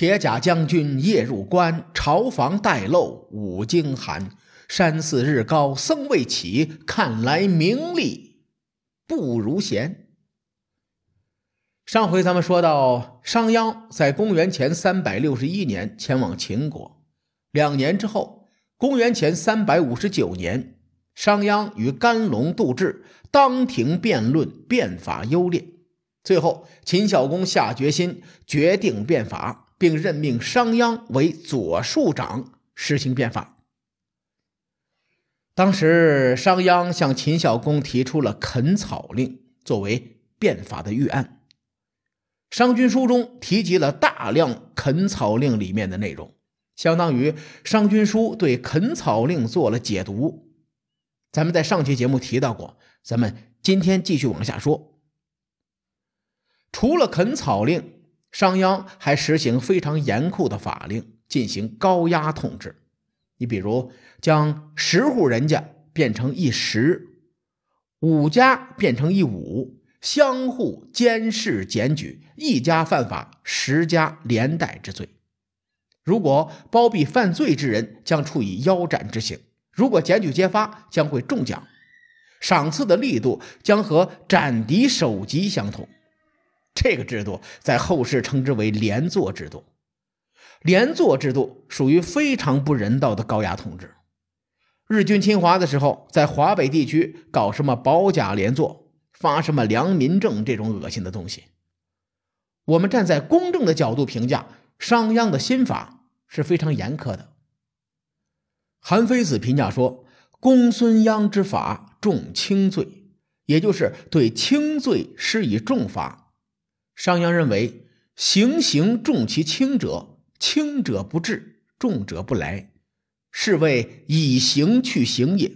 铁甲将军夜入关，朝房待漏五更寒。山寺日高僧未起，看来名利不如闲。上回咱们说到，商鞅在公元前三百六十一年前往秦国，两年之后，公元前三百五十九年，商鞅与甘龙、杜挚当庭辩论变法优劣，最后秦孝公下决心决定变法，并任命商鞅为左庶长，实行变法。当时，商鞅向秦孝公提出了垦草令作为变法的预案。《商君书》中提及了大量垦草令里面的内容，相当于《商君书》对垦草令做了解读。咱们在上期节目提到过，咱们今天继续往下说。除了垦草令，商鞅还实行非常严酷的法令，进行高压统治。你比如，将十户人家变成一十，五家变成一五。相互监视检举，一家犯法，十家连带之罪。如果包庇犯罪之人，将处以腰斩之刑；如果检举揭发，将会中奖。赏赐的力度将和斩敌首级相同。这个制度在后世称之为连坐制度。连坐制度属于非常不人道的高压统治。日军侵华的时候，在华北地区搞什么保甲连坐？发什么良民证这种恶心的东西？我们站在公正的角度评价商鞅的新法是非常严苛的。韩非子评价说：“公孙鞅之法重轻罪，也就是对轻罪施以重罚。”商鞅认为，行刑重其轻者，轻者不至，重者不来，是谓以刑去刑也。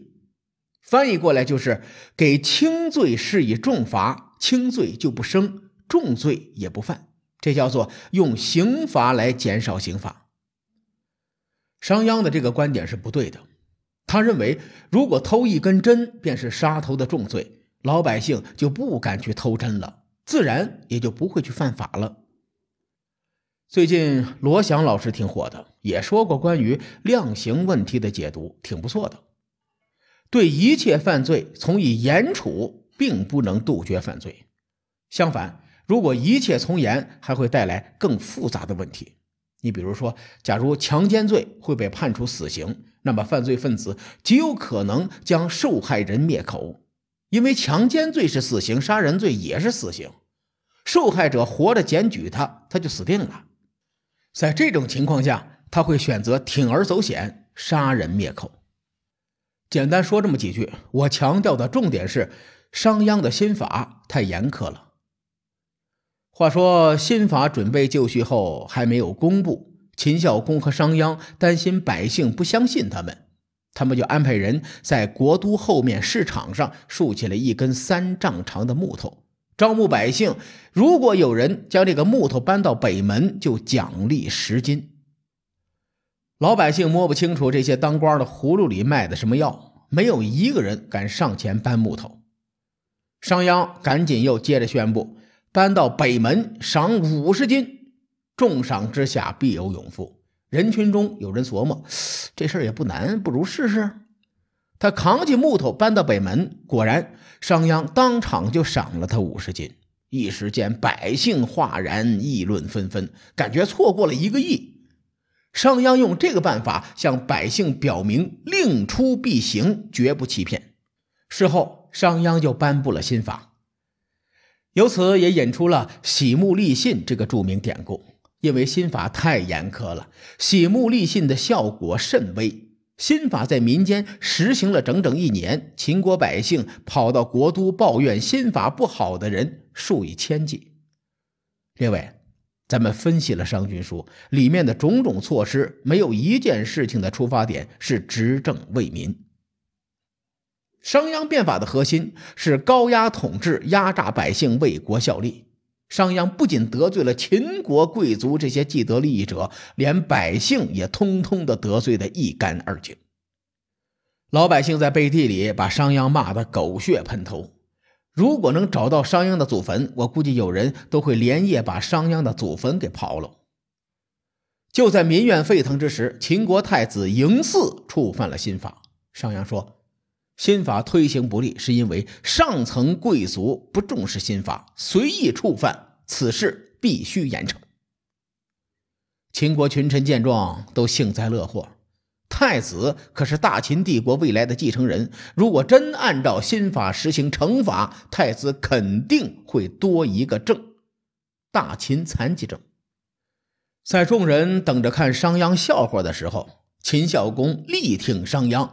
翻译过来就是给轻罪施以重罚，轻罪就不生，重罪也不犯，这叫做用刑罚来减少刑罚。商鞅的这个观点是不对的，他认为如果偷一根针便是杀头的重罪，老百姓就不敢去偷针了，自然也就不会去犯法了。最近罗翔老师挺火的，也说过关于量刑问题的解读，挺不错的。对一切犯罪从以严处，并不能杜绝犯罪。相反，如果一切从严，还会带来更复杂的问题。你比如说，假如强奸罪会被判处死刑，那么犯罪分子极有可能将受害人灭口，因为强奸罪是死刑，杀人罪也是死刑。受害者活着检举他，他就死定了。在这种情况下，他会选择铤而走险，杀人灭口。简单说这么几句，我强调的重点是商鞅的新法太严苛了。话说新法准备就绪后还没有公布，秦孝公和商鞅担心百姓不相信他们，他们就安排人在国都后面市场上竖起了一根三丈长的木头，招募百姓，如果有人将这个木头搬到北门，就奖励十金。老百姓摸不清楚这些当官的葫芦里卖的什么药，没有一个人敢上前搬木头。商鞅赶紧又接着宣布：搬到北门赏五十金，重赏之下必有勇夫。人群中有人琢磨，这事儿也不难，不如试试。他扛起木头搬到北门，果然商鞅当场就赏了他五十金。一时间百姓哗然，议论纷纷，感觉错过了一个亿。商鞅用这个办法向百姓表明令出必行，绝不欺骗。事后，商鞅就颁布了新法，由此也引出了喜木立信这个著名典故。因为新法太严苛了，洗木立信的效果甚微。新法在民间实行了整整一年，秦国百姓跑到国都抱怨新法不好的人数以千计。列位。咱们分析了《商君书》里面的种种措施，没有一件事情的出发点是执政为民。商鞅变法的核心是高压统治，压榨百姓，为国效力。商鞅不仅得罪了秦国贵族这些既得利益者，连百姓也通通的得罪的一干二净。老百姓在背地里把商鞅骂得狗血喷头。如果能找到商鞅的祖坟，我估计有人都会连夜把商鞅的祖坟给刨了。就在民怨沸腾之时，秦国太子嬴驷触犯了新法。商鞅说，新法推行不利，是因为上层贵族不重视新法，随意触犯，此事必须严惩。秦国群臣见状，都幸灾乐祸。太子可是大秦帝国未来的继承人，如果真按照新法实行惩罚，太子肯定会多一个症——大秦残疾症。在众人等着看商鞅笑话的时候，秦孝公力挺商鞅，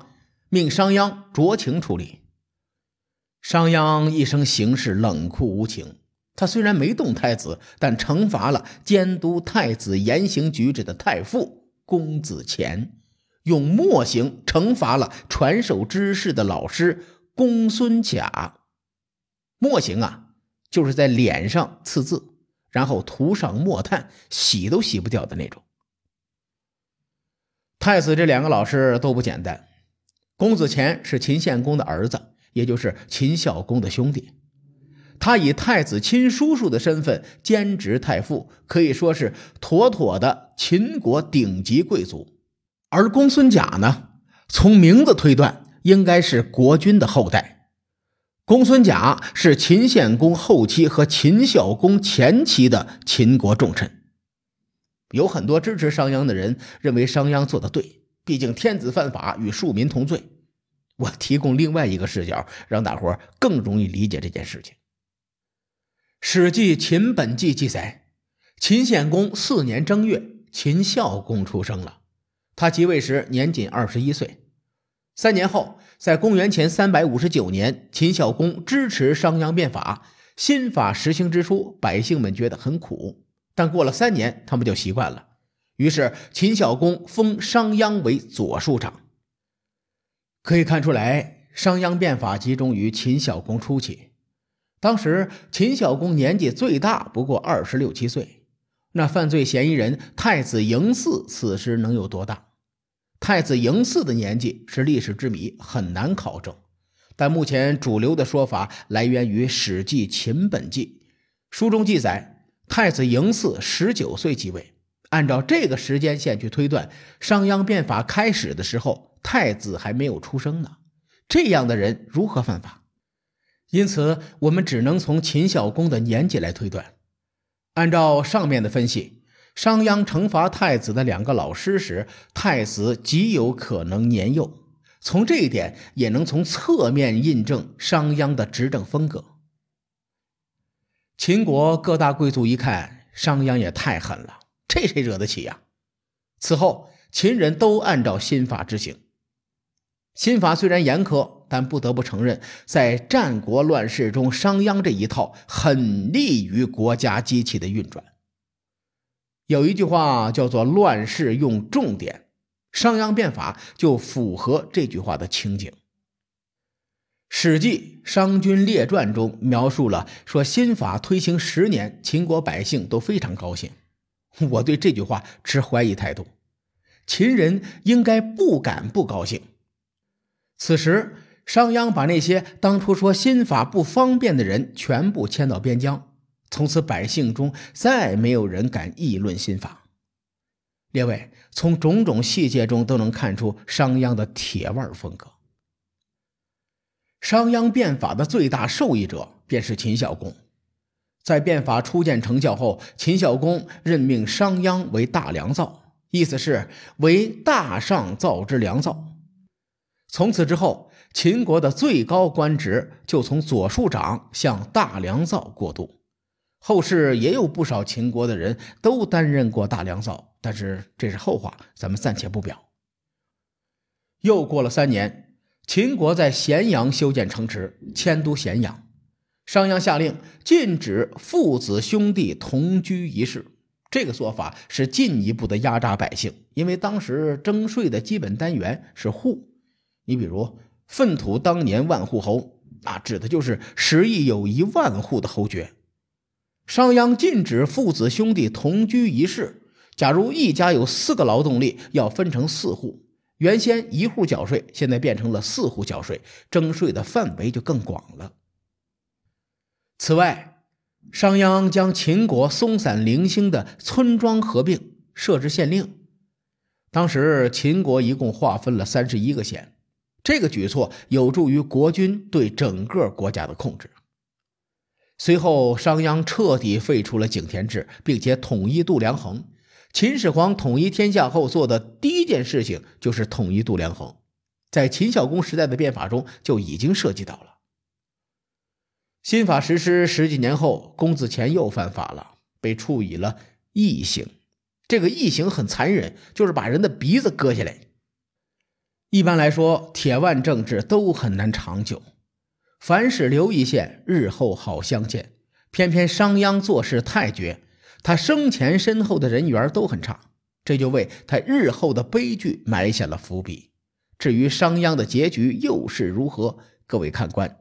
命商鞅酌情处理。商鞅一生行事冷酷无情，他虽然没动太子，但惩罚了监督太子言行举止的太傅公子虔。用墨刑惩罚了传授知识的老师公孙贾。墨刑啊，就是在脸上刺字，然后涂上墨炭，洗都洗不掉的那种。太子这两个老师都不简单。公子虔是秦献公的儿子，也就是秦孝公的兄弟，他以太子亲叔叔的身份兼职太傅，可以说是妥妥的秦国顶级贵族。而公孙贾呢，从名字推断，应该是国君的后代。公孙贾是秦献公后期和秦孝公前期的秦国重臣。有很多支持商鞅的人认为商鞅做的对，毕竟天子犯法与庶民同罪。我提供另外一个视角，让大伙更容易理解这件事情。《史记·秦本纪》记载，秦献公四年正月，秦孝公出生了。他即位时年仅二十一岁。三年后，在公元前三百五十九年，秦孝公支持商鞅变法。新法实行之初，百姓们觉得很苦，但过了三年，他们就习惯了。于是，秦孝公封商鞅为左庶长。可以看出来，商鞅变法集中于秦孝公初期。当时，秦孝公年纪最大不过二十六七岁，那犯罪嫌疑人太子嬴驷此时能有多大？太子嬴驷的年纪是历史之谜，很难考证。但目前主流的说法来源于《史记·秦本纪》，书中记载，太子嬴驷十九岁即位。按照这个时间线去推断，商鞅变法开始的时候，太子还没有出生呢。这样的人如何犯法？因此，我们只能从秦孝公的年纪来推断。按照上面的分析。商鞅惩罚太子的两个老师时，太子极有可能年幼。从这一点也能从侧面印证商鞅的执政风格。秦国各大贵族一看，商鞅也太狠了，这谁惹得起呀？此后，秦人都按照新法执行。新法虽然严苛，但不得不承认，在战国乱世中，商鞅这一套很利于国家机器的运转。有一句话叫做“乱世用重典”，商鞅变法就符合这句话的情景。《史记·商君列传》中描述了说，新法推行十年，秦国百姓都非常高兴。我对这句话持怀疑态度，秦人应该不敢不高兴。此时，商鞅把那些当初说新法不方便的人全部迁到边疆。从此，百姓中再没有人敢议论新法。列位，从种种细节中都能看出商鞅的铁腕风格。商鞅变法的最大受益者便是秦孝公。在变法初见成效后，秦孝公任命商鞅为大良造，意思是为大上造之良造。从此之后，秦国的最高官职就从左庶长向大良造过渡。后世也有不少秦国的人都担任过大良造，但是这是后话，咱们暂且不表。又过了三年，秦国在咸阳修建城池，迁都咸阳。商鞅下令禁止父子兄弟同居一室，这个做法是进一步的压榨百姓，因为当时征税的基本单元是户。你比如粪土当年万户侯，啊，指的就是十亿有一万户的侯爵。商鞅禁止父子兄弟同居一室。假如一家有四个劳动力，要分成四户。原先一户缴税，现在变成了四户缴税，征税的范围就更广了。此外，商鞅将秦国松散零星的村庄合并，设置县令。当时秦国一共划分了三十一个县，这个举措有助于国君对整个国家的控制。随后，商鞅彻底废除了井田制，并且统一度量衡。秦始皇统一天下后做的第一件事情就是统一度量衡，在秦孝公时代的变法中就已经涉及到了。新法实施十几年后，公子虔又犯法了，被处以了异刑。这个异刑很残忍，就是把人的鼻子割下来。一般来说，铁腕政治都很难长久。凡是留一线，日后好相见。偏偏商鞅做事太绝，他生前身后的人缘都很差，这就为他日后的悲剧埋下了伏笔。至于商鞅的结局又是如何，各位看官